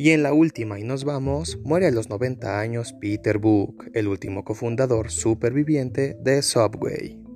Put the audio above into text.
Y en la última y nos vamos, muere a los 90 años Peter Book, el último cofundador superviviente de Subway.